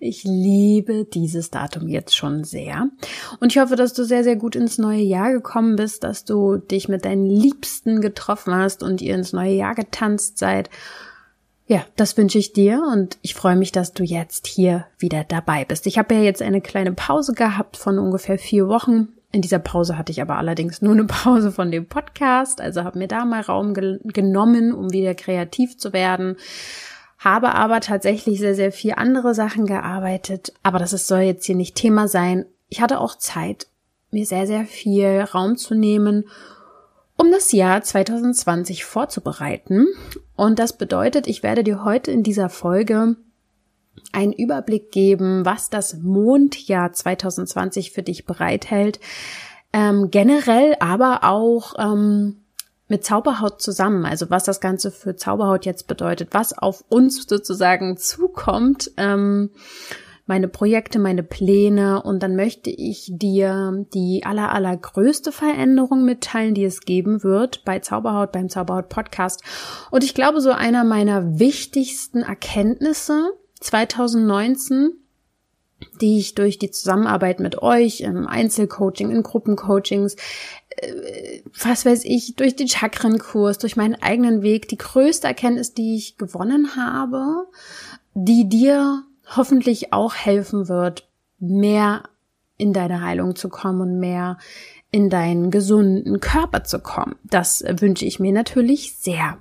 Ich liebe dieses Datum jetzt schon sehr. Und ich hoffe, dass du sehr, sehr gut ins neue Jahr gekommen bist, dass du dich mit deinen Liebsten getroffen hast und ihr ins neue Jahr getanzt seid. Ja, das wünsche ich dir und ich freue mich, dass du jetzt hier wieder dabei bist. Ich habe ja jetzt eine kleine Pause gehabt von ungefähr vier Wochen. In dieser Pause hatte ich aber allerdings nur eine Pause von dem Podcast, also habe mir da mal Raum ge genommen, um wieder kreativ zu werden habe aber tatsächlich sehr, sehr viel andere Sachen gearbeitet. Aber das soll jetzt hier nicht Thema sein. Ich hatte auch Zeit, mir sehr, sehr viel Raum zu nehmen, um das Jahr 2020 vorzubereiten. Und das bedeutet, ich werde dir heute in dieser Folge einen Überblick geben, was das Mondjahr 2020 für dich bereithält. Ähm, generell aber auch ähm, mit Zauberhaut zusammen, also was das Ganze für Zauberhaut jetzt bedeutet, was auf uns sozusagen zukommt, ähm, meine Projekte, meine Pläne und dann möchte ich dir die aller, allergrößte Veränderung mitteilen, die es geben wird bei Zauberhaut, beim Zauberhaut Podcast. Und ich glaube, so einer meiner wichtigsten Erkenntnisse 2019 die ich durch die Zusammenarbeit mit euch im Einzelcoaching, in Gruppencoachings, was weiß ich, durch den Chakrenkurs, durch meinen eigenen Weg, die größte Erkenntnis, die ich gewonnen habe, die dir hoffentlich auch helfen wird, mehr in deine Heilung zu kommen und mehr in deinen gesunden Körper zu kommen. Das wünsche ich mir natürlich sehr.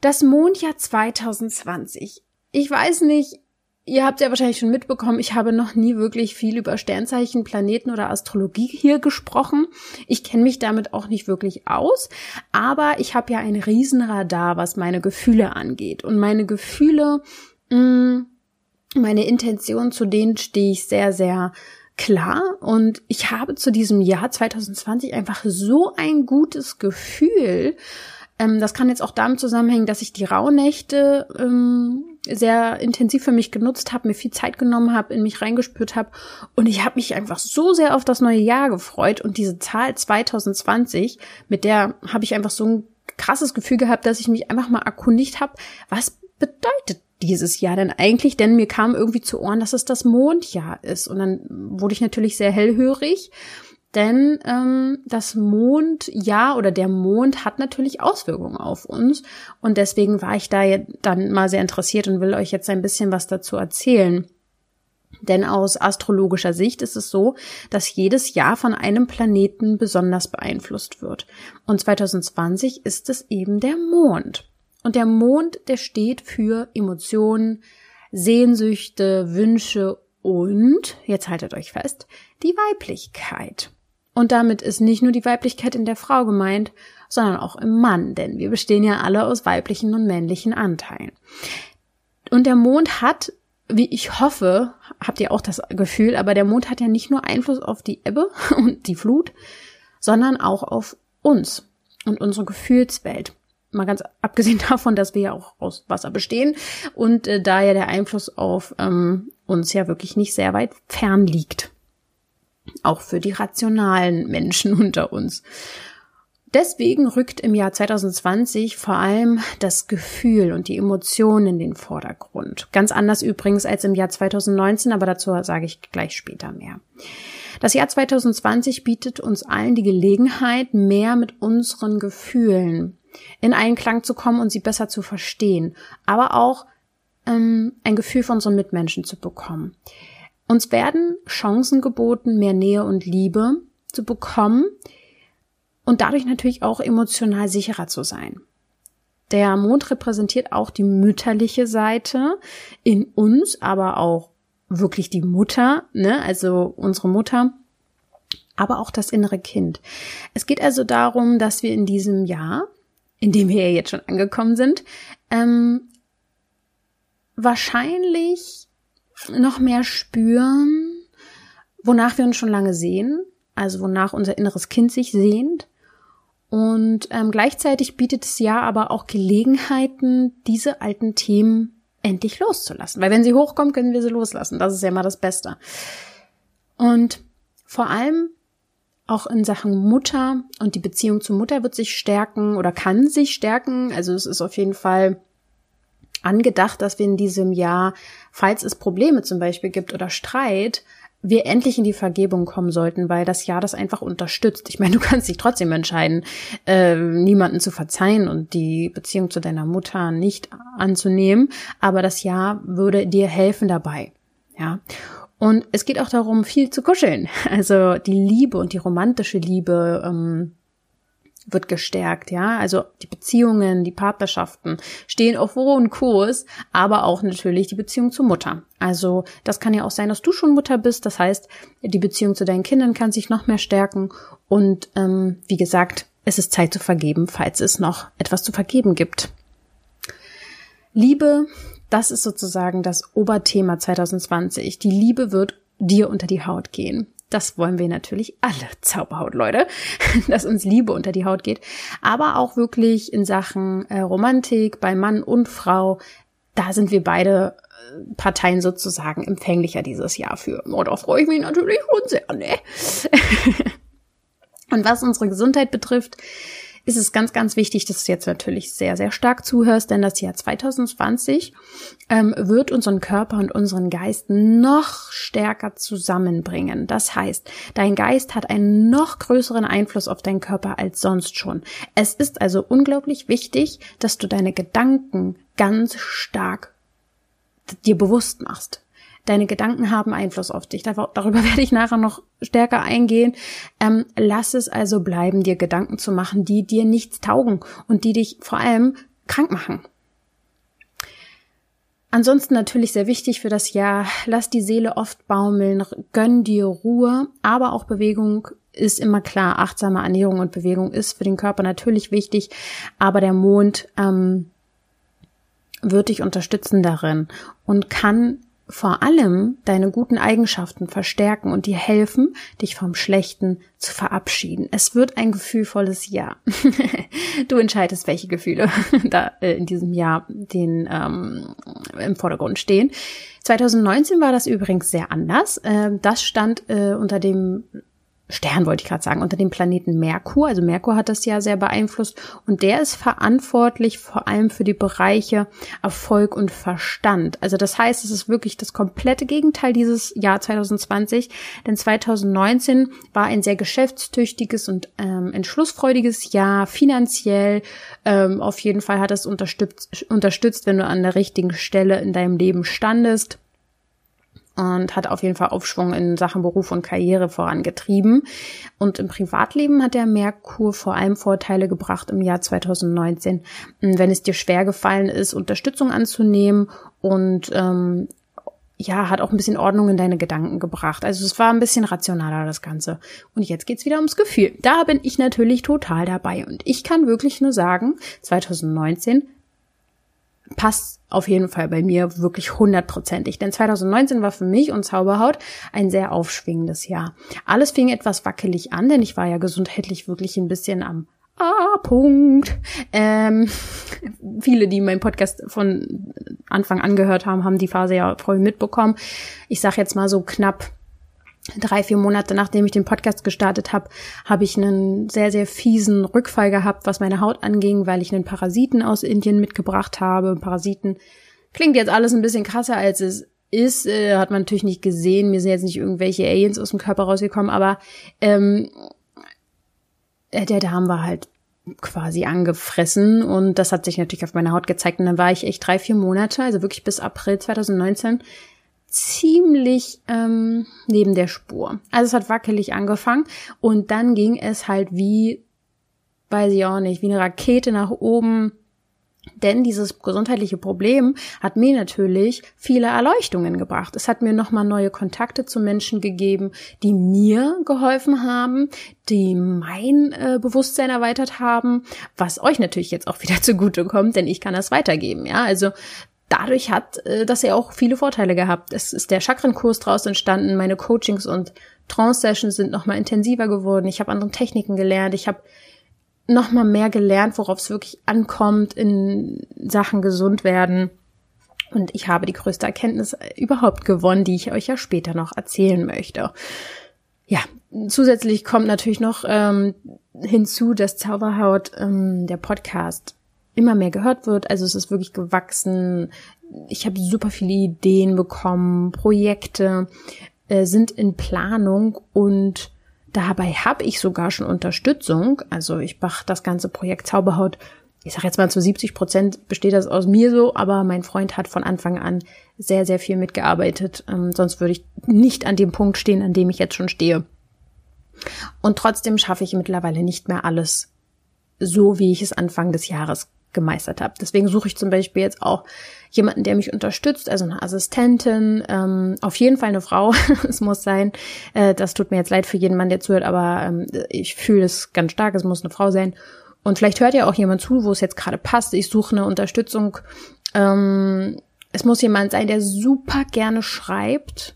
Das Mondjahr 2020. Ich weiß nicht, Ihr habt ja wahrscheinlich schon mitbekommen, ich habe noch nie wirklich viel über Sternzeichen, Planeten oder Astrologie hier gesprochen. Ich kenne mich damit auch nicht wirklich aus, aber ich habe ja ein Riesenradar, was meine Gefühle angeht. Und meine Gefühle, mm, meine Intention, zu denen stehe ich sehr, sehr klar. Und ich habe zu diesem Jahr 2020 einfach so ein gutes Gefühl, ähm, das kann jetzt auch damit zusammenhängen, dass ich die Rauhnächte ähm, sehr intensiv für mich genutzt habe, mir viel Zeit genommen habe, in mich reingespürt habe und ich habe mich einfach so sehr auf das neue Jahr gefreut und diese Zahl 2020, mit der habe ich einfach so ein krasses Gefühl gehabt, dass ich mich einfach mal erkundigt habe, was bedeutet dieses Jahr denn eigentlich? Denn mir kam irgendwie zu Ohren, dass es das Mondjahr ist. Und dann wurde ich natürlich sehr hellhörig denn ähm, das Mondjahr oder der Mond hat natürlich Auswirkungen auf uns. Und deswegen war ich da dann mal sehr interessiert und will euch jetzt ein bisschen was dazu erzählen. Denn aus astrologischer Sicht ist es so, dass jedes Jahr von einem Planeten besonders beeinflusst wird. Und 2020 ist es eben der Mond. Und der Mond, der steht für Emotionen, Sehnsüchte, Wünsche und, jetzt haltet euch fest, die Weiblichkeit. Und damit ist nicht nur die Weiblichkeit in der Frau gemeint, sondern auch im Mann, denn wir bestehen ja alle aus weiblichen und männlichen Anteilen. Und der Mond hat, wie ich hoffe, habt ihr auch das Gefühl, aber der Mond hat ja nicht nur Einfluss auf die Ebbe und die Flut, sondern auch auf uns und unsere Gefühlswelt. Mal ganz abgesehen davon, dass wir ja auch aus Wasser bestehen und äh, da ja der Einfluss auf ähm, uns ja wirklich nicht sehr weit fern liegt auch für die rationalen Menschen unter uns. Deswegen rückt im Jahr 2020 vor allem das Gefühl und die Emotionen in den Vordergrund. Ganz anders übrigens als im Jahr 2019, aber dazu sage ich gleich später mehr. Das Jahr 2020 bietet uns allen die Gelegenheit, mehr mit unseren Gefühlen in Einklang zu kommen und sie besser zu verstehen, aber auch ähm, ein Gefühl von unseren Mitmenschen zu bekommen. Uns werden Chancen geboten, mehr Nähe und Liebe zu bekommen und dadurch natürlich auch emotional sicherer zu sein. Der Mond repräsentiert auch die mütterliche Seite in uns, aber auch wirklich die Mutter, ne? also unsere Mutter, aber auch das innere Kind. Es geht also darum, dass wir in diesem Jahr, in dem wir ja jetzt schon angekommen sind, ähm, wahrscheinlich noch mehr spüren, wonach wir uns schon lange sehen, also wonach unser inneres Kind sich sehnt. Und ähm, gleichzeitig bietet es ja aber auch Gelegenheiten, diese alten Themen endlich loszulassen. Weil wenn sie hochkommen, können wir sie loslassen. Das ist ja immer das Beste. Und vor allem auch in Sachen Mutter und die Beziehung zur Mutter wird sich stärken oder kann sich stärken. Also es ist auf jeden Fall angedacht, dass wir in diesem Jahr, falls es Probleme zum Beispiel gibt oder Streit, wir endlich in die Vergebung kommen sollten, weil das Jahr das einfach unterstützt. Ich meine, du kannst dich trotzdem entscheiden, äh, niemanden zu verzeihen und die Beziehung zu deiner Mutter nicht anzunehmen, aber das Jahr würde dir helfen dabei. Ja. Und es geht auch darum, viel zu kuscheln. Also die Liebe und die romantische Liebe ähm, wird gestärkt, ja. Also die Beziehungen, die Partnerschaften stehen auf hohem Kurs, aber auch natürlich die Beziehung zur Mutter. Also das kann ja auch sein, dass du schon Mutter bist. Das heißt, die Beziehung zu deinen Kindern kann sich noch mehr stärken. Und ähm, wie gesagt, es ist Zeit zu vergeben, falls es noch etwas zu vergeben gibt. Liebe das ist sozusagen das Oberthema 2020. Die Liebe wird dir unter die Haut gehen. Das wollen wir natürlich alle Zauberhaut-Leute, dass uns Liebe unter die Haut geht. Aber auch wirklich in Sachen äh, Romantik bei Mann und Frau. Da sind wir beide äh, Parteien sozusagen empfänglicher dieses Jahr für. Und da freue ich mich natürlich schon sehr, ne? und was unsere Gesundheit betrifft, ist es ganz, ganz wichtig, dass du jetzt natürlich sehr, sehr stark zuhörst, denn das Jahr 2020 ähm, wird unseren Körper und unseren Geist noch stärker zusammenbringen. Das heißt, dein Geist hat einen noch größeren Einfluss auf deinen Körper als sonst schon. Es ist also unglaublich wichtig, dass du deine Gedanken ganz stark dir bewusst machst. Deine Gedanken haben Einfluss auf dich. Darüber werde ich nachher noch stärker eingehen. Ähm, lass es also bleiben, dir Gedanken zu machen, die dir nichts taugen und die dich vor allem krank machen. Ansonsten natürlich sehr wichtig für das Jahr, lass die Seele oft baumeln, gönn dir Ruhe, aber auch Bewegung ist immer klar. Achtsame Ernährung und Bewegung ist für den Körper natürlich wichtig, aber der Mond ähm, wird dich unterstützen darin und kann vor allem deine guten Eigenschaften verstärken und dir helfen, dich vom Schlechten zu verabschieden. Es wird ein gefühlvolles Jahr. du entscheidest, welche Gefühle da äh, in diesem Jahr den ähm, im Vordergrund stehen. 2019 war das übrigens sehr anders. Äh, das stand äh, unter dem Stern wollte ich gerade sagen, unter dem Planeten Merkur. Also Merkur hat das ja sehr beeinflusst und der ist verantwortlich vor allem für die Bereiche Erfolg und Verstand. Also das heißt, es ist wirklich das komplette Gegenteil dieses Jahr 2020, denn 2019 war ein sehr geschäftstüchtiges und ähm, entschlussfreudiges Jahr, finanziell. Ähm, auf jeden Fall hat es unterstützt, unterstützt, wenn du an der richtigen Stelle in deinem Leben standest und hat auf jeden Fall Aufschwung in Sachen Beruf und Karriere vorangetrieben. Und im Privatleben hat der Merkur vor allem Vorteile gebracht im Jahr 2019, wenn es dir schwer gefallen ist, Unterstützung anzunehmen und ähm, ja, hat auch ein bisschen Ordnung in deine Gedanken gebracht. Also es war ein bisschen rationaler, das Ganze. Und jetzt geht's wieder ums Gefühl. Da bin ich natürlich total dabei. Und ich kann wirklich nur sagen, 2019 passt auf jeden Fall bei mir wirklich hundertprozentig. Denn 2019 war für mich und Zauberhaut ein sehr aufschwingendes Jahr. Alles fing etwas wackelig an, denn ich war ja gesundheitlich wirklich ein bisschen am A-Punkt. Ähm, viele, die meinen Podcast von Anfang an gehört haben, haben die Phase ja voll mitbekommen. Ich sag jetzt mal so knapp drei, vier Monate nachdem ich den Podcast gestartet habe, habe ich einen sehr, sehr fiesen Rückfall gehabt, was meine Haut anging, weil ich einen Parasiten aus Indien mitgebracht habe. Parasiten klingt jetzt alles ein bisschen krasser, als es ist. Äh, hat man natürlich nicht gesehen. Mir sind jetzt nicht irgendwelche Aliens aus dem Körper rausgekommen, aber ähm, äh, der Darm war halt quasi angefressen und das hat sich natürlich auf meiner Haut gezeigt und dann war ich echt drei, vier Monate, also wirklich bis April 2019 ziemlich ähm, neben der Spur. Also es hat wackelig angefangen und dann ging es halt wie, weiß ich auch nicht, wie eine Rakete nach oben. Denn dieses gesundheitliche Problem hat mir natürlich viele Erleuchtungen gebracht. Es hat mir nochmal neue Kontakte zu Menschen gegeben, die mir geholfen haben, die mein äh, Bewusstsein erweitert haben, was euch natürlich jetzt auch wieder zugute kommt, denn ich kann das weitergeben. Ja, also dadurch hat äh, das ja auch viele Vorteile gehabt. Es ist der Chakrenkurs draus entstanden, meine Coachings und Trance-Sessions sind nochmal intensiver geworden. Ich habe andere Techniken gelernt. Ich habe nochmal mehr gelernt, worauf es wirklich ankommt in Sachen gesund werden. Und ich habe die größte Erkenntnis überhaupt gewonnen, die ich euch ja später noch erzählen möchte. Ja, zusätzlich kommt natürlich noch ähm, hinzu, dass Zauberhaut, ähm, der Podcast, immer mehr gehört wird. Also es ist wirklich gewachsen. Ich habe super viele Ideen bekommen, Projekte äh, sind in Planung und dabei habe ich sogar schon Unterstützung. Also ich mache das ganze Projekt Zauberhaut ich sage jetzt mal zu 70 Prozent besteht das aus mir so, aber mein Freund hat von Anfang an sehr, sehr viel mitgearbeitet. Ähm, sonst würde ich nicht an dem Punkt stehen, an dem ich jetzt schon stehe. Und trotzdem schaffe ich mittlerweile nicht mehr alles so, wie ich es Anfang des Jahres gemeistert habe. Deswegen suche ich zum Beispiel jetzt auch jemanden, der mich unterstützt, also eine Assistentin, ähm, auf jeden Fall eine Frau, es muss sein. Äh, das tut mir jetzt leid für jeden Mann, der zuhört, aber ähm, ich fühle es ganz stark, es muss eine Frau sein. Und vielleicht hört ja auch jemand zu, wo es jetzt gerade passt. Ich suche eine Unterstützung. Ähm, es muss jemand sein, der super gerne schreibt,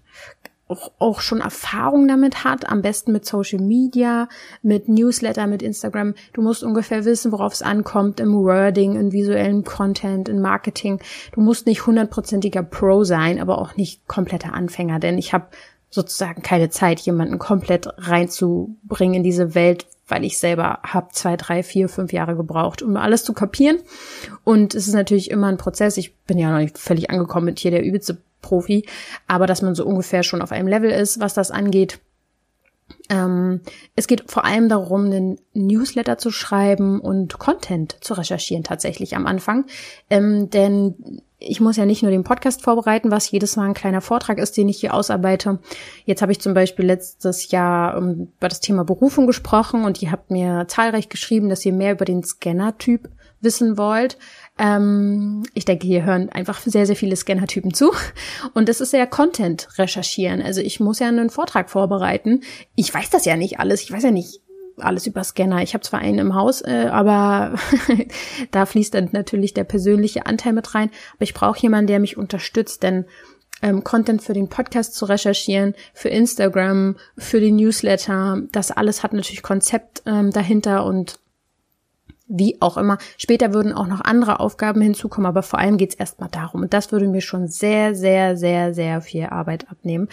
auch, auch schon Erfahrung damit hat, am besten mit Social Media, mit Newsletter, mit Instagram. Du musst ungefähr wissen, worauf es ankommt im Wording, in visuellem Content, in Marketing. Du musst nicht hundertprozentiger Pro sein, aber auch nicht kompletter Anfänger, denn ich habe sozusagen keine Zeit, jemanden komplett reinzubringen in diese Welt, weil ich selber habe zwei, drei, vier, fünf Jahre gebraucht, um alles zu kapieren. Und es ist natürlich immer ein Prozess. Ich bin ja noch nicht völlig angekommen mit hier der übelste Profi, aber dass man so ungefähr schon auf einem Level ist, was das angeht. Ähm, es geht vor allem darum, einen Newsletter zu schreiben und Content zu recherchieren tatsächlich am Anfang. Ähm, denn ich muss ja nicht nur den Podcast vorbereiten, was jedes Mal ein kleiner Vortrag ist, den ich hier ausarbeite. Jetzt habe ich zum Beispiel letztes Jahr um, über das Thema Berufung gesprochen und ihr habt mir zahlreich geschrieben, dass ihr mehr über den Scanner-Typ wissen wollt. Ähm, ich denke, hier hören einfach sehr, sehr viele Scanner-Typen zu. Und das ist ja Content recherchieren. Also ich muss ja einen Vortrag vorbereiten. Ich weiß das ja nicht alles. Ich weiß ja nicht, alles über Scanner. Ich habe zwar einen im Haus, äh, aber da fließt dann natürlich der persönliche Anteil mit rein. Aber ich brauche jemanden, der mich unterstützt, denn ähm, Content für den Podcast zu recherchieren, für Instagram, für den Newsletter, das alles hat natürlich Konzept ähm, dahinter und wie auch immer. Später würden auch noch andere Aufgaben hinzukommen, aber vor allem geht's erstmal darum. Und das würde mir schon sehr, sehr, sehr, sehr viel Arbeit abnehmen.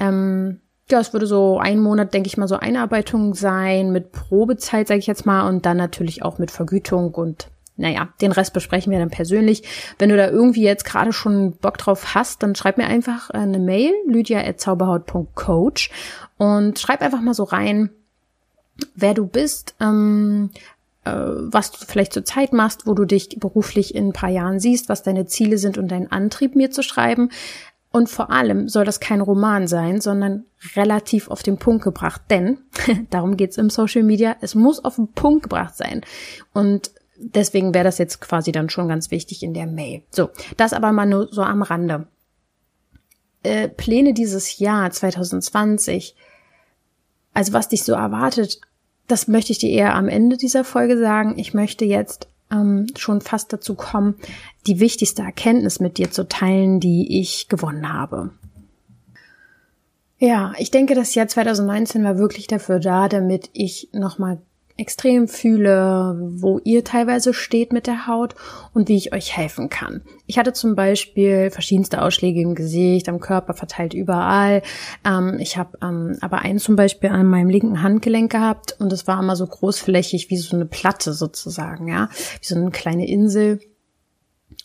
Ähm, ja, es würde so ein Monat, denke ich mal, so Einarbeitung sein mit Probezeit, sage ich jetzt mal, und dann natürlich auch mit Vergütung und naja, den Rest besprechen wir dann persönlich. Wenn du da irgendwie jetzt gerade schon Bock drauf hast, dann schreib mir einfach eine Mail, lydia.zauberhaut.coach und schreib einfach mal so rein, wer du bist, ähm, äh, was du vielleicht zur Zeit machst, wo du dich beruflich in ein paar Jahren siehst, was deine Ziele sind und dein Antrieb mir zu schreiben. Und vor allem soll das kein Roman sein, sondern relativ auf den Punkt gebracht. Denn, darum geht's im Social Media, es muss auf den Punkt gebracht sein. Und deswegen wäre das jetzt quasi dann schon ganz wichtig in der Mail. So, das aber mal nur so am Rande. Äh, Pläne dieses Jahr 2020, also was dich so erwartet, das möchte ich dir eher am Ende dieser Folge sagen. Ich möchte jetzt ähm, schon fast dazu kommen, die wichtigste Erkenntnis mit dir zu teilen, die ich gewonnen habe. Ja, ich denke, das Jahr 2019 war wirklich dafür da, damit ich nochmal extrem fühle, wo ihr teilweise steht mit der Haut und wie ich euch helfen kann. Ich hatte zum Beispiel verschiedenste Ausschläge im Gesicht, am Körper verteilt überall. Ähm, ich habe ähm, aber einen zum Beispiel an meinem linken Handgelenk gehabt und es war immer so großflächig wie so eine Platte sozusagen, ja, wie so eine kleine Insel.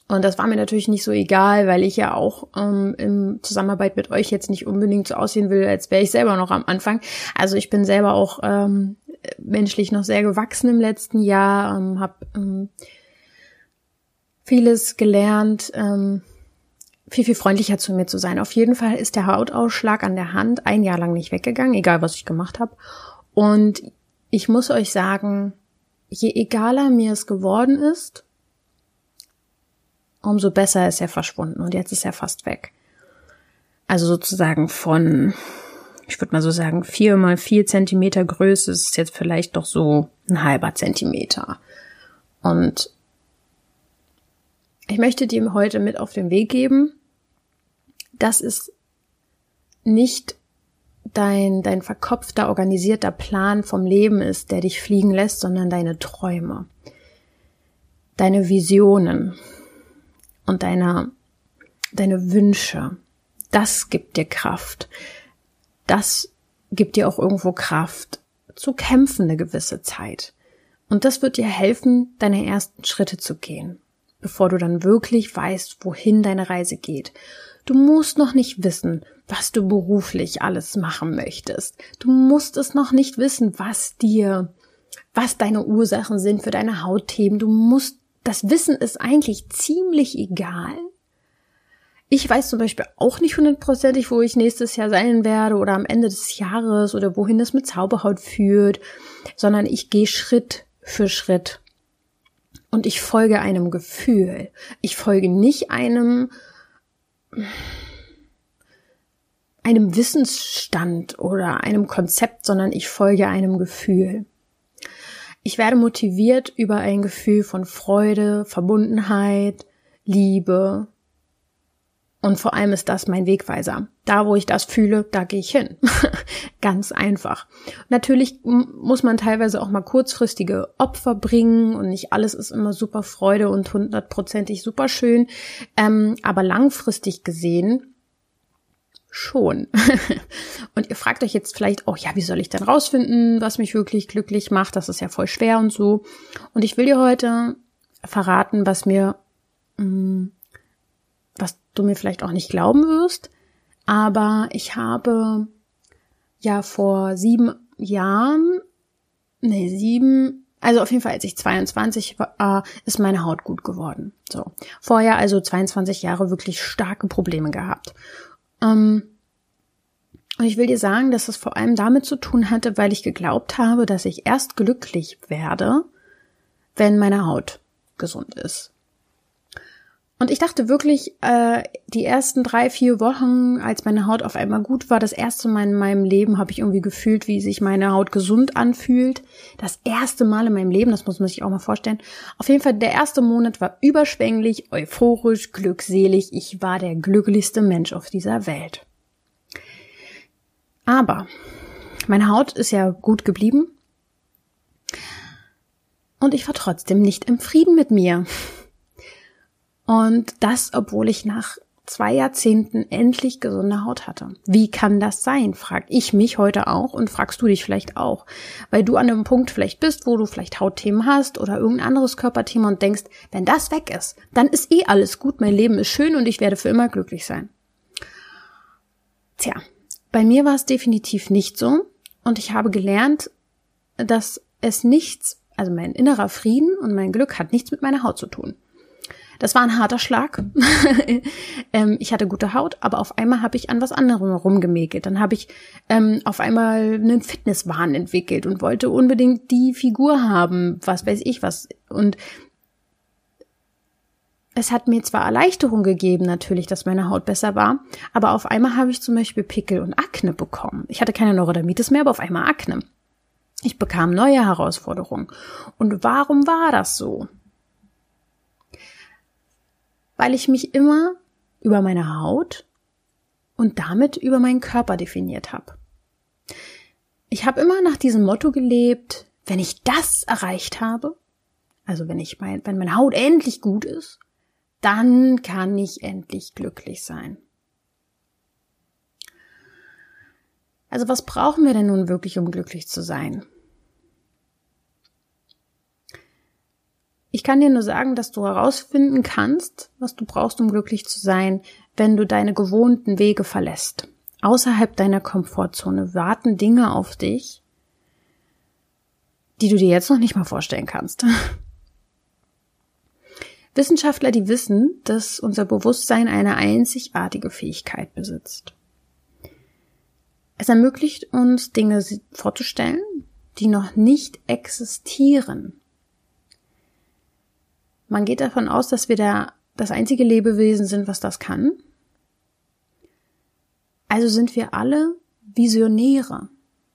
Und das war mir natürlich nicht so egal, weil ich ja auch ähm, im Zusammenarbeit mit euch jetzt nicht unbedingt so aussehen will, als wäre ich selber noch am Anfang. Also ich bin selber auch ähm, menschlich noch sehr gewachsen im letzten Jahr, ähm, habe ähm, vieles gelernt, ähm, viel, viel freundlicher zu mir zu sein. Auf jeden Fall ist der Hautausschlag an der Hand ein Jahr lang nicht weggegangen, egal was ich gemacht habe. Und ich muss euch sagen, je egaler mir es geworden ist, umso besser ist er verschwunden. Und jetzt ist er fast weg. Also sozusagen von ich würde mal so sagen, vier mal vier Zentimeter Größe ist jetzt vielleicht doch so ein halber Zentimeter. Und ich möchte dir heute mit auf den Weg geben, dass es nicht dein, dein verkopfter, organisierter Plan vom Leben ist, der dich fliegen lässt, sondern deine Träume, deine Visionen und deine, deine Wünsche. Das gibt dir Kraft. Das gibt dir auch irgendwo Kraft zu kämpfen eine gewisse Zeit. Und das wird dir helfen, deine ersten Schritte zu gehen, bevor du dann wirklich weißt, wohin deine Reise geht. Du musst noch nicht wissen, was du beruflich alles machen möchtest. Du musst es noch nicht wissen, was dir, was deine Ursachen sind für deine Hautthemen. Du musst, das Wissen ist eigentlich ziemlich egal. Ich weiß zum Beispiel auch nicht hundertprozentig, wo ich nächstes Jahr sein werde oder am Ende des Jahres oder wohin es mit Zauberhaut führt, sondern ich gehe Schritt für Schritt. Und ich folge einem Gefühl. Ich folge nicht einem, einem Wissensstand oder einem Konzept, sondern ich folge einem Gefühl. Ich werde motiviert über ein Gefühl von Freude, Verbundenheit, Liebe, und vor allem ist das mein Wegweiser. Da, wo ich das fühle, da gehe ich hin. Ganz einfach. Natürlich muss man teilweise auch mal kurzfristige Opfer bringen und nicht alles ist immer super Freude und hundertprozentig super schön. Ähm, aber langfristig gesehen schon. und ihr fragt euch jetzt vielleicht auch, ja, wie soll ich denn rausfinden, was mich wirklich glücklich macht? Das ist ja voll schwer und so. Und ich will dir heute verraten, was mir mh, mm, du mir vielleicht auch nicht glauben wirst, aber ich habe ja vor sieben Jahren, nee, sieben, also auf jeden Fall, als ich 22 war, ist meine Haut gut geworden. So. Vorher also 22 Jahre wirklich starke Probleme gehabt. Ähm, und ich will dir sagen, dass es vor allem damit zu tun hatte, weil ich geglaubt habe, dass ich erst glücklich werde, wenn meine Haut gesund ist. Und ich dachte wirklich, äh, die ersten drei, vier Wochen, als meine Haut auf einmal gut war, das erste Mal in meinem Leben habe ich irgendwie gefühlt, wie sich meine Haut gesund anfühlt. Das erste Mal in meinem Leben, das muss man sich auch mal vorstellen. Auf jeden Fall, der erste Monat war überschwänglich, euphorisch, glückselig. Ich war der glücklichste Mensch auf dieser Welt. Aber meine Haut ist ja gut geblieben. Und ich war trotzdem nicht im Frieden mit mir. Und das, obwohl ich nach zwei Jahrzehnten endlich gesunde Haut hatte. Wie kann das sein? Frag ich mich heute auch und fragst du dich vielleicht auch. Weil du an einem Punkt vielleicht bist, wo du vielleicht Hautthemen hast oder irgendein anderes Körperthema und denkst, wenn das weg ist, dann ist eh alles gut, mein Leben ist schön und ich werde für immer glücklich sein. Tja, bei mir war es definitiv nicht so und ich habe gelernt, dass es nichts, also mein innerer Frieden und mein Glück hat nichts mit meiner Haut zu tun. Das war ein harter Schlag. ähm, ich hatte gute Haut, aber auf einmal habe ich an was anderem rumgemäkelt. Dann habe ich ähm, auf einmal einen Fitnesswahn entwickelt und wollte unbedingt die Figur haben, was weiß ich was. Und es hat mir zwar Erleichterung gegeben, natürlich, dass meine Haut besser war, aber auf einmal habe ich zum Beispiel Pickel und Akne bekommen. Ich hatte keine Neurodermitis mehr, aber auf einmal Akne. Ich bekam neue Herausforderungen. Und warum war das so? Weil ich mich immer über meine Haut und damit über meinen Körper definiert habe. Ich habe immer nach diesem Motto gelebt, wenn ich das erreicht habe, also wenn ich mein, wenn meine Haut endlich gut ist, dann kann ich endlich glücklich sein. Also was brauchen wir denn nun wirklich, um glücklich zu sein? Ich kann dir nur sagen, dass du herausfinden kannst, was du brauchst, um glücklich zu sein, wenn du deine gewohnten Wege verlässt. Außerhalb deiner Komfortzone warten Dinge auf dich, die du dir jetzt noch nicht mal vorstellen kannst. Wissenschaftler, die wissen, dass unser Bewusstsein eine einzigartige Fähigkeit besitzt. Es ermöglicht uns, Dinge vorzustellen, die noch nicht existieren. Man geht davon aus, dass wir da das einzige Lebewesen sind, was das kann. Also sind wir alle Visionäre.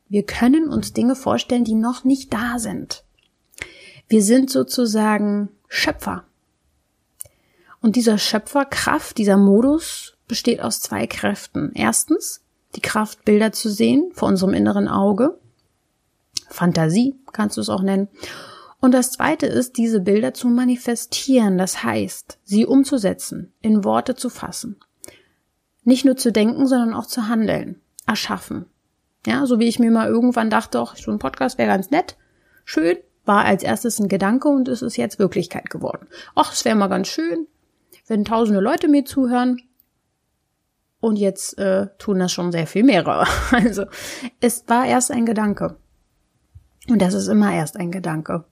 Wir können uns Dinge vorstellen, die noch nicht da sind. Wir sind sozusagen Schöpfer. Und dieser Schöpferkraft, dieser Modus besteht aus zwei Kräften. Erstens die Kraft, Bilder zu sehen vor unserem inneren Auge. Fantasie kannst du es auch nennen. Und das zweite ist, diese Bilder zu manifestieren, das heißt, sie umzusetzen, in Worte zu fassen. Nicht nur zu denken, sondern auch zu handeln, erschaffen. Ja, so wie ich mir mal irgendwann dachte, auch so ein Podcast wäre ganz nett, schön, war als erstes ein Gedanke und es ist jetzt Wirklichkeit geworden. Ach, es wäre mal ganz schön, wenn tausende Leute mir zuhören. Und jetzt äh, tun das schon sehr viel mehrere. Also es war erst ein Gedanke. Und das ist immer erst ein Gedanke.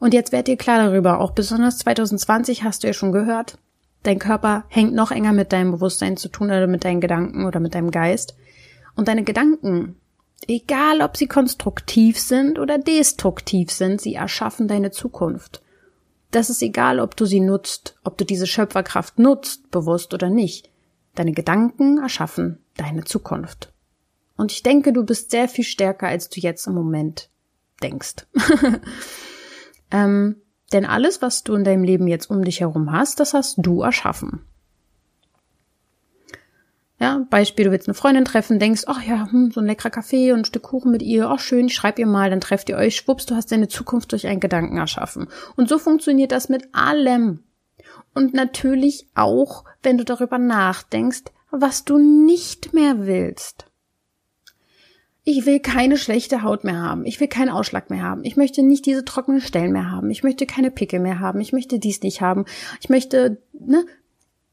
Und jetzt werdet ihr klar darüber, auch besonders 2020 hast du ja schon gehört, dein Körper hängt noch enger mit deinem Bewusstsein zu tun oder mit deinen Gedanken oder mit deinem Geist. Und deine Gedanken, egal ob sie konstruktiv sind oder destruktiv sind, sie erschaffen deine Zukunft. Das ist egal, ob du sie nutzt, ob du diese Schöpferkraft nutzt, bewusst oder nicht. Deine Gedanken erschaffen deine Zukunft. Und ich denke, du bist sehr viel stärker, als du jetzt im Moment denkst. ähm, denn alles, was du in deinem Leben jetzt um dich herum hast, das hast du erschaffen. Ja, Beispiel, du willst eine Freundin treffen, denkst, ach ja, hm, so ein leckerer Kaffee und ein Stück Kuchen mit ihr, ach schön, ich schreib ihr mal, dann trefft ihr euch, schwupps, du hast deine Zukunft durch einen Gedanken erschaffen. Und so funktioniert das mit allem. Und natürlich auch, wenn du darüber nachdenkst, was du nicht mehr willst ich will keine schlechte Haut mehr haben. Ich will keinen Ausschlag mehr haben. Ich möchte nicht diese trockenen Stellen mehr haben. Ich möchte keine Pickel mehr haben. Ich möchte dies nicht haben. Ich möchte, ne?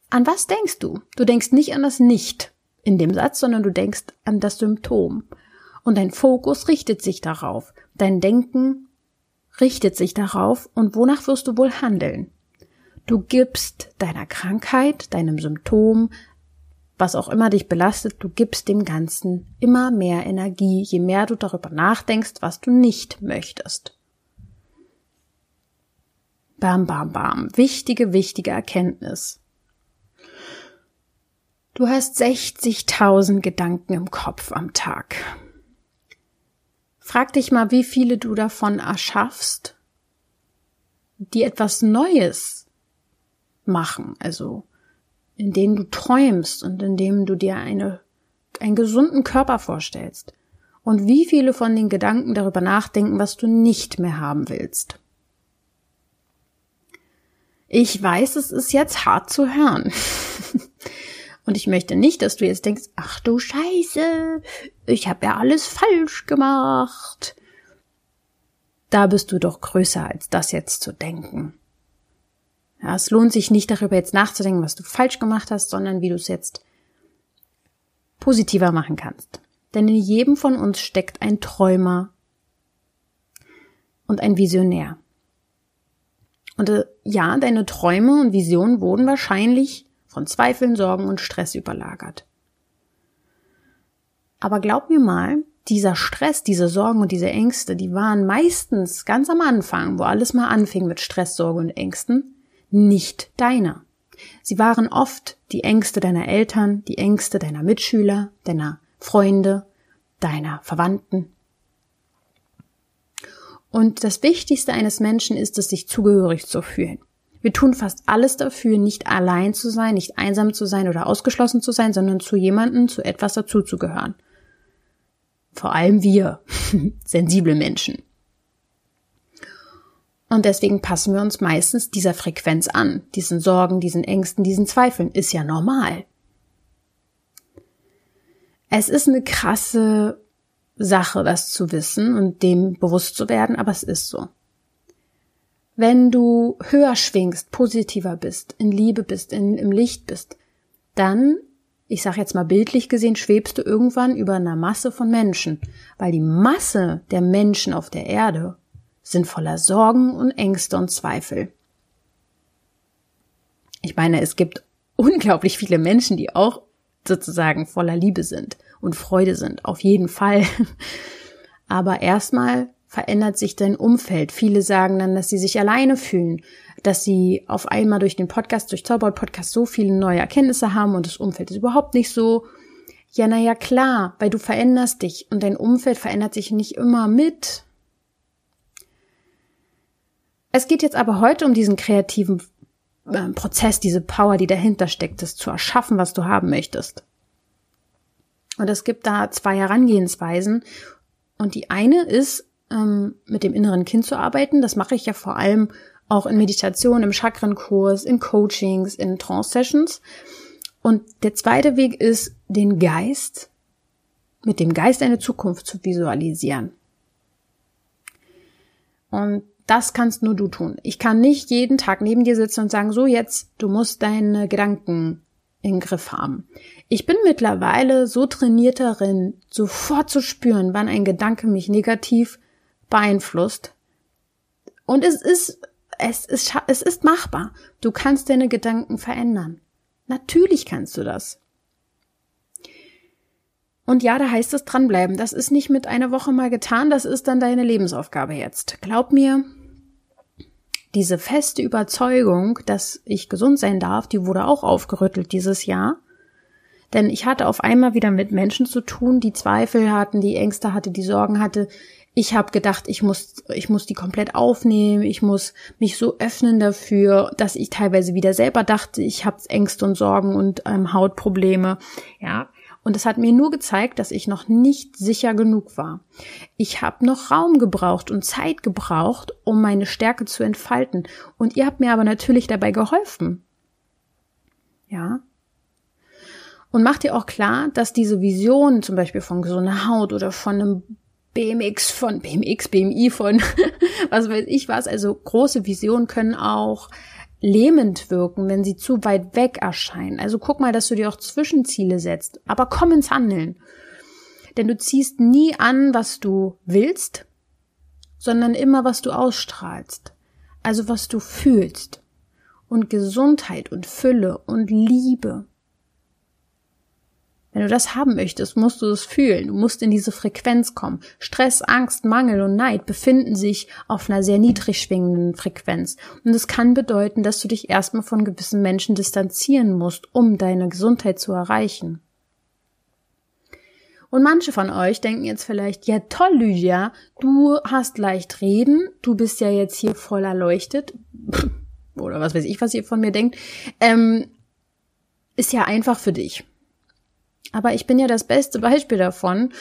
An was denkst du? Du denkst nicht an das Nicht in dem Satz, sondern du denkst an das Symptom. Und dein Fokus richtet sich darauf. Dein Denken richtet sich darauf. Und wonach wirst du wohl handeln? Du gibst deiner Krankheit, deinem Symptom, was auch immer dich belastet, du gibst dem Ganzen immer mehr Energie, je mehr du darüber nachdenkst, was du nicht möchtest. Bam, bam, bam. Wichtige, wichtige Erkenntnis. Du hast 60.000 Gedanken im Kopf am Tag. Frag dich mal, wie viele du davon erschaffst, die etwas Neues machen. Also in denen du träumst und in dem du dir eine, einen gesunden Körper vorstellst. Und wie viele von den Gedanken darüber nachdenken, was du nicht mehr haben willst. Ich weiß, es ist jetzt hart zu hören. Und ich möchte nicht, dass du jetzt denkst, ach du Scheiße, ich habe ja alles falsch gemacht. Da bist du doch größer als das jetzt zu denken. Ja, es lohnt sich nicht darüber jetzt nachzudenken, was du falsch gemacht hast, sondern wie du es jetzt positiver machen kannst. Denn in jedem von uns steckt ein Träumer und ein Visionär. Und äh, ja, deine Träume und Visionen wurden wahrscheinlich von Zweifeln, Sorgen und Stress überlagert. Aber glaub mir mal, dieser Stress, diese Sorgen und diese Ängste, die waren meistens ganz am Anfang, wo alles mal anfing mit Stress, Sorge und Ängsten, nicht deiner. Sie waren oft die Ängste deiner Eltern, die Ängste deiner Mitschüler, deiner Freunde, deiner Verwandten. Und das Wichtigste eines Menschen ist es, sich zugehörig zu fühlen. Wir tun fast alles dafür, nicht allein zu sein, nicht einsam zu sein oder ausgeschlossen zu sein, sondern zu jemandem, zu etwas dazuzugehören. Vor allem wir, sensible Menschen. Und deswegen passen wir uns meistens dieser Frequenz an, diesen Sorgen, diesen Ängsten, diesen Zweifeln. Ist ja normal. Es ist eine krasse Sache, das zu wissen und dem bewusst zu werden, aber es ist so. Wenn du höher schwingst, positiver bist, in Liebe bist, in, im Licht bist, dann, ich sag jetzt mal bildlich gesehen, schwebst du irgendwann über einer Masse von Menschen, weil die Masse der Menschen auf der Erde sind voller Sorgen und Ängste und Zweifel. Ich meine, es gibt unglaublich viele Menschen, die auch sozusagen voller Liebe sind und Freude sind, auf jeden Fall. Aber erstmal verändert sich dein Umfeld. Viele sagen dann, dass sie sich alleine fühlen, dass sie auf einmal durch den Podcast, durch Zauberwort Podcast so viele neue Erkenntnisse haben und das Umfeld ist überhaupt nicht so. Ja, na ja, klar, weil du veränderst dich und dein Umfeld verändert sich nicht immer mit. Es geht jetzt aber heute um diesen kreativen äh, Prozess, diese Power, die dahinter steckt, das zu erschaffen, was du haben möchtest. Und es gibt da zwei Herangehensweisen. Und die eine ist, ähm, mit dem inneren Kind zu arbeiten. Das mache ich ja vor allem auch in Meditation, im Chakrenkurs, in Coachings, in Trance-Sessions. Und der zweite Weg ist, den Geist, mit dem Geist eine Zukunft zu visualisieren. Und das kannst nur du tun. Ich kann nicht jeden Tag neben dir sitzen und sagen, so jetzt, du musst deine Gedanken in Griff haben. Ich bin mittlerweile so trainiert darin, sofort zu spüren, wann ein Gedanke mich negativ beeinflusst. Und es ist, es ist, es ist machbar. Du kannst deine Gedanken verändern. Natürlich kannst du das. Und ja, da heißt es dranbleiben. Das ist nicht mit einer Woche mal getan, das ist dann deine Lebensaufgabe jetzt. Glaub mir, diese feste Überzeugung, dass ich gesund sein darf, die wurde auch aufgerüttelt dieses Jahr. Denn ich hatte auf einmal wieder mit Menschen zu tun, die Zweifel hatten, die Ängste hatte, die Sorgen hatte. Ich habe gedacht, ich muss, ich muss die komplett aufnehmen, ich muss mich so öffnen dafür, dass ich teilweise wieder selber dachte, ich habe Ängste und Sorgen und ähm, Hautprobleme. Ja, und es hat mir nur gezeigt, dass ich noch nicht sicher genug war. Ich habe noch Raum gebraucht und Zeit gebraucht, um meine Stärke zu entfalten. Und ihr habt mir aber natürlich dabei geholfen. Ja. Und macht ihr auch klar, dass diese Vision zum Beispiel von gesunder Haut oder von einem BMX, von BMX, BMI, von was weiß ich was, also große Visionen können auch lähmend wirken, wenn sie zu weit weg erscheinen. Also guck mal, dass du dir auch Zwischenziele setzt, aber komm ins Handeln. Denn du ziehst nie an, was du willst, sondern immer, was du ausstrahlst. Also was du fühlst. Und Gesundheit und Fülle und Liebe wenn du das haben möchtest, musst du es fühlen. Du musst in diese Frequenz kommen. Stress, Angst, Mangel und Neid befinden sich auf einer sehr niedrig schwingenden Frequenz. Und es kann bedeuten, dass du dich erstmal von gewissen Menschen distanzieren musst, um deine Gesundheit zu erreichen. Und manche von euch denken jetzt vielleicht, ja toll, Lydia, du hast leicht reden, du bist ja jetzt hier voll erleuchtet. Oder was weiß ich, was ihr von mir denkt. Ähm, ist ja einfach für dich. Aber ich bin ja das beste Beispiel davon.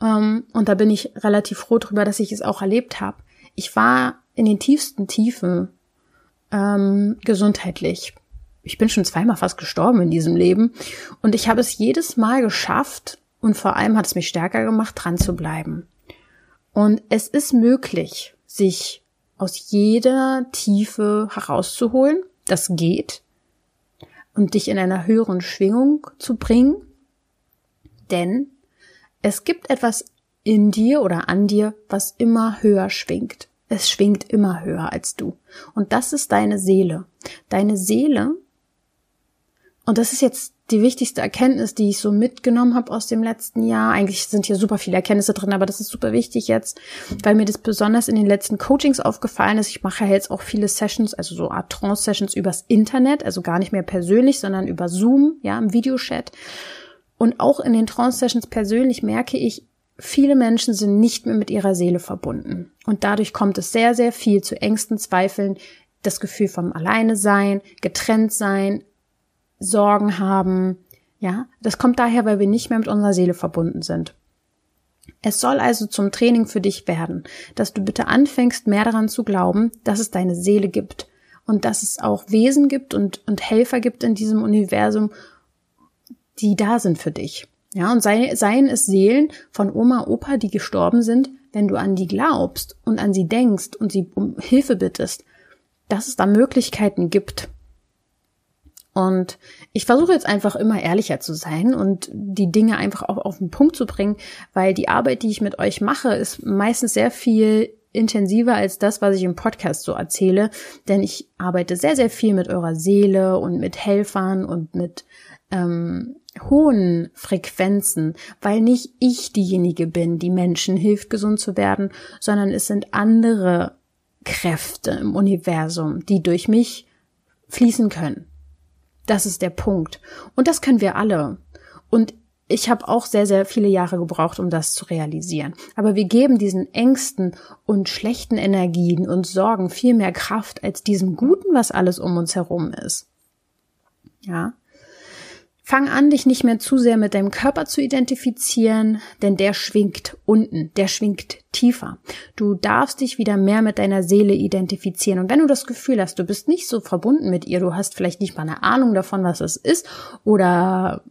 Ähm, und da bin ich relativ froh drüber, dass ich es auch erlebt habe. Ich war in den tiefsten Tiefen ähm, gesundheitlich. Ich bin schon zweimal fast gestorben in diesem Leben. Und ich habe es jedes Mal geschafft und vor allem hat es mich stärker gemacht, dran zu bleiben. Und es ist möglich, sich aus jeder Tiefe herauszuholen. Das geht. Und dich in einer höheren Schwingung zu bringen. Denn es gibt etwas in dir oder an dir, was immer höher schwingt. Es schwingt immer höher als du. Und das ist deine Seele. Deine Seele, und das ist jetzt die wichtigste Erkenntnis, die ich so mitgenommen habe aus dem letzten Jahr. Eigentlich sind hier super viele Erkenntnisse drin, aber das ist super wichtig jetzt, weil mir das besonders in den letzten Coachings aufgefallen ist. Ich mache jetzt auch viele Sessions, also so Art Trance-Sessions übers Internet, also gar nicht mehr persönlich, sondern über Zoom, ja, im Videochat. Und auch in den Trance-Sessions persönlich merke ich, viele Menschen sind nicht mehr mit ihrer Seele verbunden. Und dadurch kommt es sehr, sehr viel zu Ängsten, Zweifeln, das Gefühl vom Alleine sein, getrennt sein, Sorgen haben. Ja, das kommt daher, weil wir nicht mehr mit unserer Seele verbunden sind. Es soll also zum Training für dich werden, dass du bitte anfängst, mehr daran zu glauben, dass es deine Seele gibt und dass es auch Wesen gibt und, und Helfer gibt in diesem Universum, die da sind für dich. Ja, und sei, seien es Seelen von Oma, Opa, die gestorben sind, wenn du an die glaubst und an sie denkst und sie um Hilfe bittest, dass es da Möglichkeiten gibt. Und ich versuche jetzt einfach immer ehrlicher zu sein und die Dinge einfach auch auf den Punkt zu bringen, weil die Arbeit, die ich mit euch mache, ist meistens sehr viel intensiver als das, was ich im Podcast so erzähle, denn ich arbeite sehr, sehr viel mit eurer Seele und mit Helfern und mit ähm, hohen Frequenzen, weil nicht ich diejenige bin, die Menschen hilft, gesund zu werden, sondern es sind andere Kräfte im Universum, die durch mich fließen können. Das ist der Punkt. Und das können wir alle. Und ich habe auch sehr, sehr viele Jahre gebraucht, um das zu realisieren. Aber wir geben diesen Ängsten und schlechten Energien und Sorgen viel mehr Kraft als diesem Guten, was alles um uns herum ist. Ja. Fang an, dich nicht mehr zu sehr mit deinem Körper zu identifizieren, denn der schwingt unten, der schwingt tiefer. Du darfst dich wieder mehr mit deiner Seele identifizieren. Und wenn du das Gefühl hast, du bist nicht so verbunden mit ihr, du hast vielleicht nicht mal eine Ahnung davon, was es ist, oder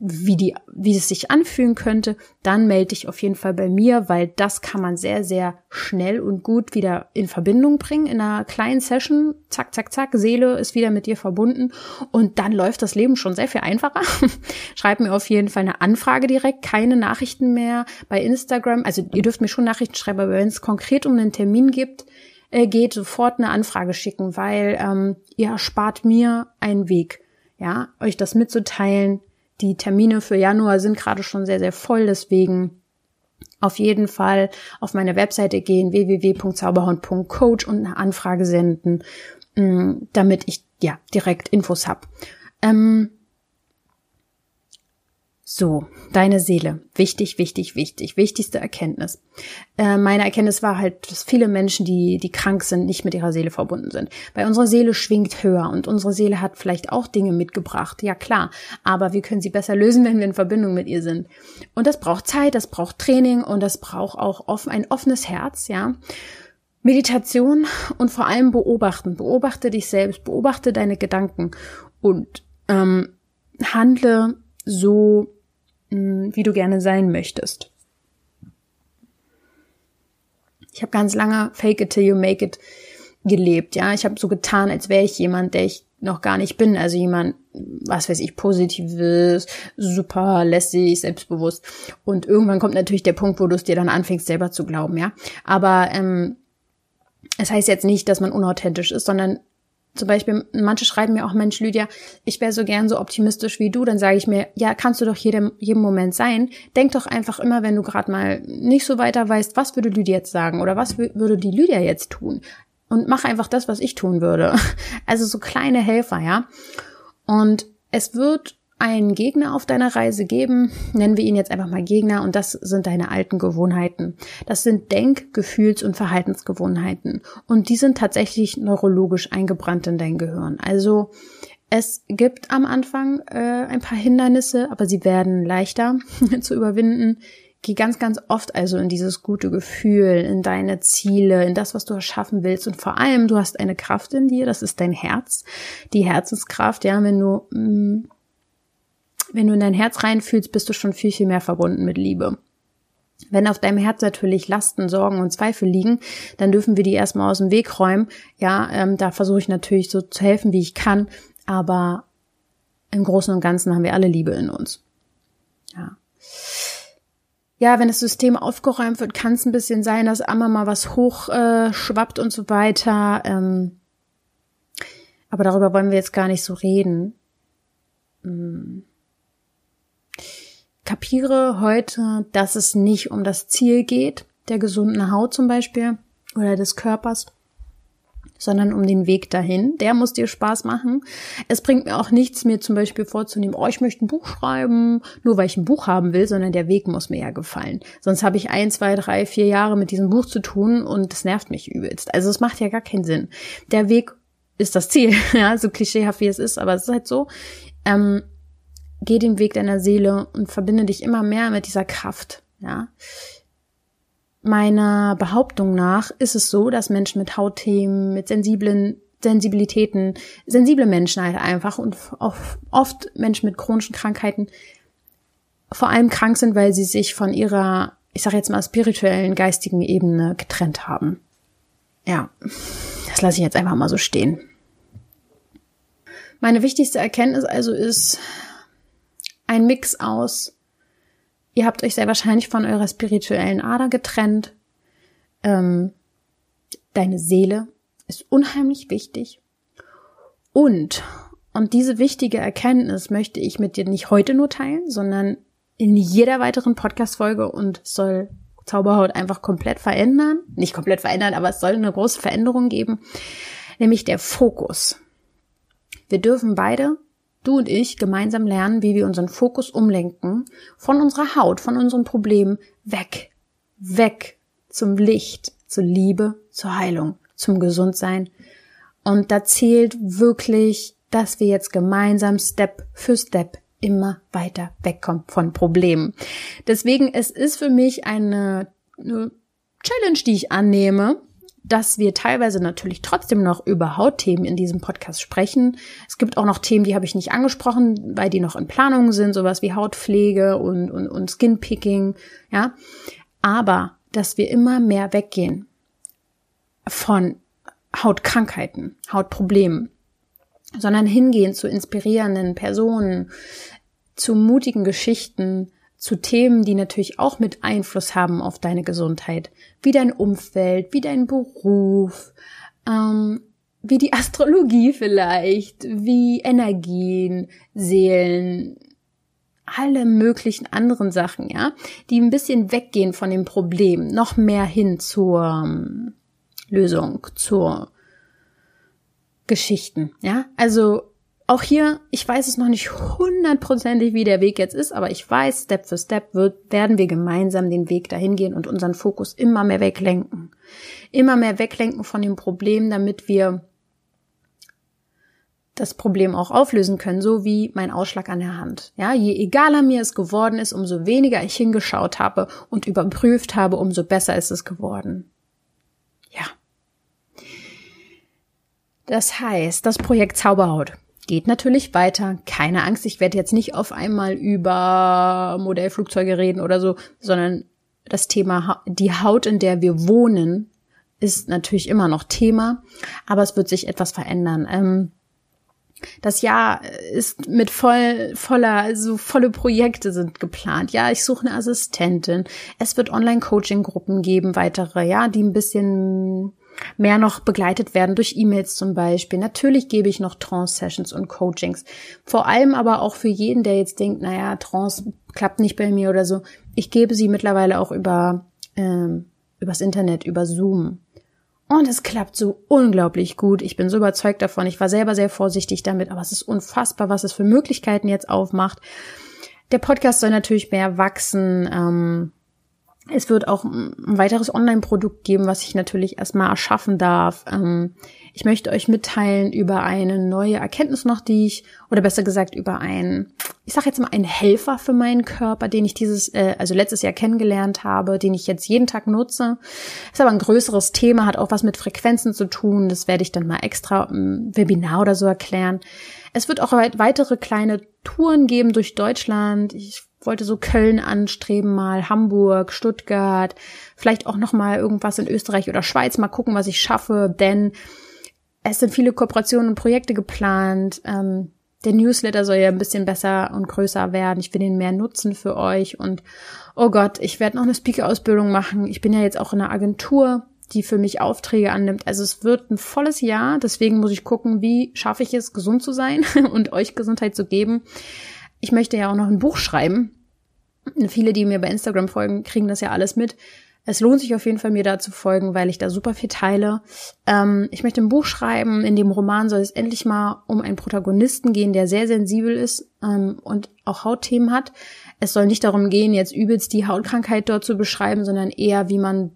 wie die, wie es sich anfühlen könnte, dann melde dich auf jeden Fall bei mir, weil das kann man sehr, sehr schnell und gut wieder in Verbindung bringen in einer kleinen Session. Zack, zack, zack, Seele ist wieder mit dir verbunden und dann läuft das Leben schon sehr viel einfacher. Schreib mir auf jeden Fall eine Anfrage direkt, keine Nachrichten mehr bei Instagram. Also ihr dürft mir schon Nachrichten schreiben, aber wenn es konkret um einen Termin gibt, äh, geht, sofort eine Anfrage schicken, weil ähm, ihr erspart mir einen Weg ja, euch das mitzuteilen, die Termine für Januar sind gerade schon sehr, sehr voll, deswegen auf jeden Fall auf meine Webseite gehen, www.zauberhund.coach und eine Anfrage senden, mm, damit ich ja direkt Infos hab. Ähm, so, deine Seele. Wichtig, wichtig, wichtig. Wichtigste Erkenntnis. Äh, meine Erkenntnis war halt, dass viele Menschen, die, die krank sind, nicht mit ihrer Seele verbunden sind. Weil unsere Seele schwingt höher und unsere Seele hat vielleicht auch Dinge mitgebracht. Ja, klar. Aber wir können sie besser lösen, wenn wir in Verbindung mit ihr sind. Und das braucht Zeit, das braucht Training und das braucht auch offen, ein offenes Herz, ja. Meditation und vor allem beobachten. Beobachte dich selbst, beobachte deine Gedanken und ähm, handle so wie du gerne sein möchtest. Ich habe ganz lange Fake it till you make it gelebt, ja. Ich habe so getan, als wäre ich jemand, der ich noch gar nicht bin. Also jemand, was weiß ich, positives, super lässig, selbstbewusst. Und irgendwann kommt natürlich der Punkt, wo du es dir dann anfängst, selber zu glauben, ja. Aber ähm, es heißt jetzt nicht, dass man unauthentisch ist, sondern zum Beispiel, manche schreiben mir auch, Mensch, Lydia, ich wäre so gern so optimistisch wie du. Dann sage ich mir, ja, kannst du doch jedem, jedem Moment sein. Denk doch einfach immer, wenn du gerade mal nicht so weiter weißt, was würde Lydia jetzt sagen oder was würde die Lydia jetzt tun? Und mach einfach das, was ich tun würde. Also so kleine Helfer, ja. Und es wird einen Gegner auf deiner Reise geben, nennen wir ihn jetzt einfach mal Gegner, und das sind deine alten Gewohnheiten. Das sind Denk-, Gefühls- und Verhaltensgewohnheiten. Und die sind tatsächlich neurologisch eingebrannt in dein Gehirn. Also es gibt am Anfang äh, ein paar Hindernisse, aber sie werden leichter zu überwinden. Geh ganz, ganz oft also in dieses gute Gefühl, in deine Ziele, in das, was du erschaffen willst. Und vor allem, du hast eine Kraft in dir, das ist dein Herz, die Herzenskraft, ja, wenn du mh, mm, wenn du in dein Herz reinfühlst, bist du schon viel, viel mehr verbunden mit Liebe. Wenn auf deinem Herz natürlich Lasten, Sorgen und Zweifel liegen, dann dürfen wir die erstmal aus dem Weg räumen. Ja, ähm, da versuche ich natürlich so zu helfen, wie ich kann, aber im Großen und Ganzen haben wir alle Liebe in uns. Ja. Ja, wenn das System aufgeräumt wird, kann es ein bisschen sein, dass einmal mal was hochschwappt äh, und so weiter. Ähm, aber darüber wollen wir jetzt gar nicht so reden. Hm kapiere heute, dass es nicht um das Ziel geht, der gesunden Haut zum Beispiel oder des Körpers, sondern um den Weg dahin. Der muss dir Spaß machen. Es bringt mir auch nichts, mir zum Beispiel vorzunehmen, oh, ich möchte ein Buch schreiben, nur weil ich ein Buch haben will, sondern der Weg muss mir ja gefallen. Sonst habe ich ein, zwei, drei, vier Jahre mit diesem Buch zu tun und das nervt mich übelst. Also es macht ja gar keinen Sinn. Der Weg ist das Ziel, ja, so klischeehaft wie es ist, aber es ist halt so. Ähm, geh den Weg deiner Seele und verbinde dich immer mehr mit dieser Kraft, ja. Meiner Behauptung nach ist es so, dass Menschen mit Hautthemen, mit sensiblen Sensibilitäten, sensible Menschen halt einfach und oft Menschen mit chronischen Krankheiten vor allem krank sind, weil sie sich von ihrer, ich sag jetzt mal, spirituellen, geistigen Ebene getrennt haben. Ja, das lasse ich jetzt einfach mal so stehen. Meine wichtigste Erkenntnis also ist, ein Mix aus, ihr habt euch sehr wahrscheinlich von eurer spirituellen Ader getrennt. Ähm, deine Seele ist unheimlich wichtig. Und, und diese wichtige Erkenntnis möchte ich mit dir nicht heute nur teilen, sondern in jeder weiteren Podcast-Folge und soll Zauberhaut einfach komplett verändern. Nicht komplett verändern, aber es soll eine große Veränderung geben. Nämlich der Fokus. Wir dürfen beide du und ich gemeinsam lernen, wie wir unseren Fokus umlenken von unserer Haut, von unseren Problemen weg, weg zum Licht, zur Liebe, zur Heilung, zum Gesundsein. Und da zählt wirklich, dass wir jetzt gemeinsam Step für Step immer weiter wegkommen von Problemen. Deswegen, es ist für mich eine, eine Challenge, die ich annehme, dass wir teilweise natürlich trotzdem noch über Hautthemen in diesem Podcast sprechen. Es gibt auch noch Themen, die habe ich nicht angesprochen, weil die noch in Planung sind, sowas wie Hautpflege und, und, und Skinpicking, ja. Aber, dass wir immer mehr weggehen von Hautkrankheiten, Hautproblemen, sondern hingehen zu inspirierenden Personen, zu mutigen Geschichten, zu Themen, die natürlich auch mit Einfluss haben auf deine Gesundheit, wie dein Umfeld, wie dein Beruf, ähm, wie die Astrologie vielleicht, wie Energien, Seelen, alle möglichen anderen Sachen, ja, die ein bisschen weggehen von dem Problem, noch mehr hin zur ähm, Lösung, zur Geschichten, ja. Also auch hier, ich weiß es noch nicht hundertprozentig, wie der Weg jetzt ist, aber ich weiß, Step für Step wird, werden wir gemeinsam den Weg dahin gehen und unseren Fokus immer mehr weglenken. Immer mehr weglenken von dem Problem, damit wir das Problem auch auflösen können, so wie mein Ausschlag an der Hand. Ja, je egaler mir es geworden ist, umso weniger ich hingeschaut habe und überprüft habe, umso besser ist es geworden. Ja. Das heißt, das Projekt Zauberhaut geht natürlich weiter. Keine Angst, ich werde jetzt nicht auf einmal über Modellflugzeuge reden oder so, sondern das Thema die Haut, in der wir wohnen, ist natürlich immer noch Thema, aber es wird sich etwas verändern. Ähm, das Jahr ist mit voll, voller, also volle Projekte sind geplant. Ja, ich suche eine Assistentin. Es wird Online-Coaching-Gruppen geben, weitere, ja, die ein bisschen mehr noch begleitet werden durch E-Mails zum Beispiel. Natürlich gebe ich noch Trance-Sessions und Coachings. Vor allem aber auch für jeden, der jetzt denkt, naja, Trance klappt nicht bei mir oder so. Ich gebe sie mittlerweile auch über, ähm, übers Internet, über Zoom. Und es klappt so unglaublich gut. Ich bin so überzeugt davon. Ich war selber sehr vorsichtig damit, aber es ist unfassbar, was es für Möglichkeiten jetzt aufmacht. Der Podcast soll natürlich mehr wachsen. Ähm, es wird auch ein weiteres Online-Produkt geben, was ich natürlich erstmal erschaffen darf. Ähm, ich möchte euch mitteilen über eine neue Erkenntnis noch, die ich, oder besser gesagt über einen, ich sage jetzt mal einen Helfer für meinen Körper, den ich dieses, äh, also letztes Jahr kennengelernt habe, den ich jetzt jeden Tag nutze. Ist aber ein größeres Thema, hat auch was mit Frequenzen zu tun. Das werde ich dann mal extra im Webinar oder so erklären. Es wird auch weitere kleine Touren geben durch Deutschland. Ich wollte so Köln anstreben mal, Hamburg, Stuttgart, vielleicht auch noch mal irgendwas in Österreich oder Schweiz, mal gucken, was ich schaffe, denn es sind viele Kooperationen und Projekte geplant. Ähm, der Newsletter soll ja ein bisschen besser und größer werden. Ich will den mehr nutzen für euch und oh Gott, ich werde noch eine Speaker-Ausbildung machen. Ich bin ja jetzt auch in einer Agentur, die für mich Aufträge annimmt. Also es wird ein volles Jahr. Deswegen muss ich gucken, wie schaffe ich es, gesund zu sein und euch Gesundheit zu geben. Ich möchte ja auch noch ein Buch schreiben. Viele, die mir bei Instagram folgen, kriegen das ja alles mit. Es lohnt sich auf jeden Fall, mir da zu folgen, weil ich da super viel teile. Ähm, ich möchte ein Buch schreiben. In dem Roman soll es endlich mal um einen Protagonisten gehen, der sehr sensibel ist ähm, und auch Hautthemen hat. Es soll nicht darum gehen, jetzt übelst die Hautkrankheit dort zu beschreiben, sondern eher, wie man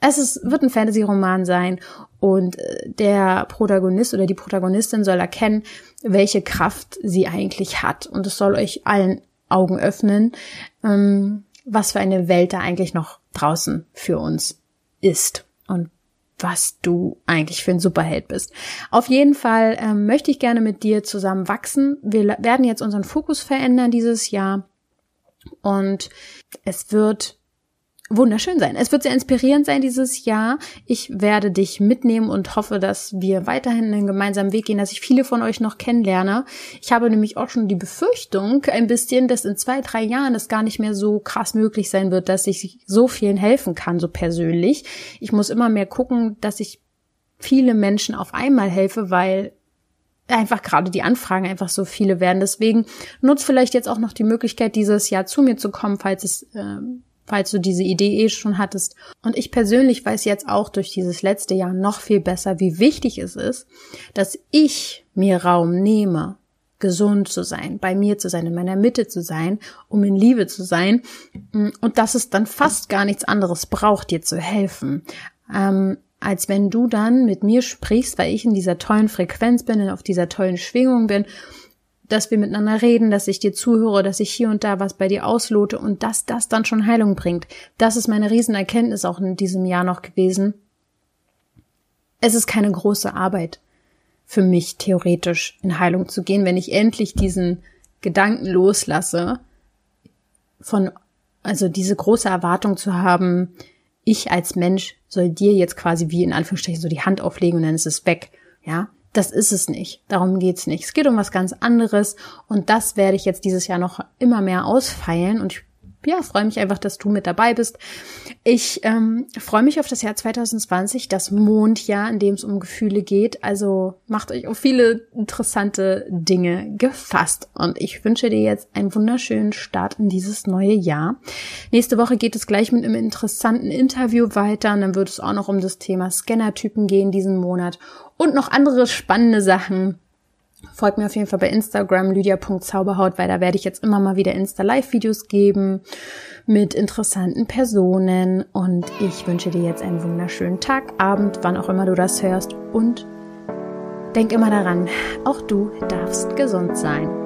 es ist, wird ein Fantasy-Roman sein und äh, der Protagonist oder die Protagonistin soll erkennen, welche Kraft sie eigentlich hat. Und es soll euch allen Augen öffnen, ähm, was für eine Welt da eigentlich noch draußen für uns ist und was du eigentlich für ein Superheld bist. Auf jeden Fall ähm, möchte ich gerne mit dir zusammen wachsen. Wir werden jetzt unseren Fokus verändern dieses Jahr und es wird wunderschön sein. Es wird sehr inspirierend sein dieses Jahr. Ich werde dich mitnehmen und hoffe, dass wir weiterhin einen gemeinsamen Weg gehen, dass ich viele von euch noch kennenlerne. Ich habe nämlich auch schon die Befürchtung ein bisschen, dass in zwei, drei Jahren es gar nicht mehr so krass möglich sein wird, dass ich so vielen helfen kann, so persönlich. Ich muss immer mehr gucken, dass ich viele Menschen auf einmal helfe, weil einfach gerade die Anfragen einfach so viele werden. Deswegen nutzt vielleicht jetzt auch noch die Möglichkeit, dieses Jahr zu mir zu kommen, falls es äh, falls du diese Idee eh schon hattest. Und ich persönlich weiß jetzt auch durch dieses letzte Jahr noch viel besser, wie wichtig es ist, dass ich mir Raum nehme, gesund zu sein, bei mir zu sein, in meiner Mitte zu sein, um in Liebe zu sein und dass es dann fast gar nichts anderes braucht, dir zu helfen. Ähm, als wenn du dann mit mir sprichst, weil ich in dieser tollen Frequenz bin, auf dieser tollen Schwingung bin dass wir miteinander reden, dass ich dir zuhöre, dass ich hier und da was bei dir auslote und dass das dann schon Heilung bringt. Das ist meine Riesenerkenntnis auch in diesem Jahr noch gewesen. Es ist keine große Arbeit für mich theoretisch in Heilung zu gehen, wenn ich endlich diesen Gedanken loslasse, von, also diese große Erwartung zu haben, ich als Mensch soll dir jetzt quasi wie in Anführungsstrichen so die Hand auflegen und dann ist es weg. Ja, das ist es nicht. Darum geht's nicht. Es geht um was ganz anderes und das werde ich jetzt dieses Jahr noch immer mehr ausfeilen und ich ja, freue mich einfach, dass du mit dabei bist. Ich ähm, freue mich auf das Jahr 2020, das Mondjahr, in dem es um Gefühle geht. Also macht euch auf viele interessante Dinge gefasst. Und ich wünsche dir jetzt einen wunderschönen Start in dieses neue Jahr. Nächste Woche geht es gleich mit einem interessanten Interview weiter. Und dann wird es auch noch um das Thema Scannertypen gehen diesen Monat und noch andere spannende Sachen. Folgt mir auf jeden Fall bei Instagram lydia.zauberhaut, weil da werde ich jetzt immer mal wieder Insta-Live-Videos geben mit interessanten Personen. Und ich wünsche dir jetzt einen wunderschönen Tag, Abend, wann auch immer du das hörst. Und denk immer daran, auch du darfst gesund sein.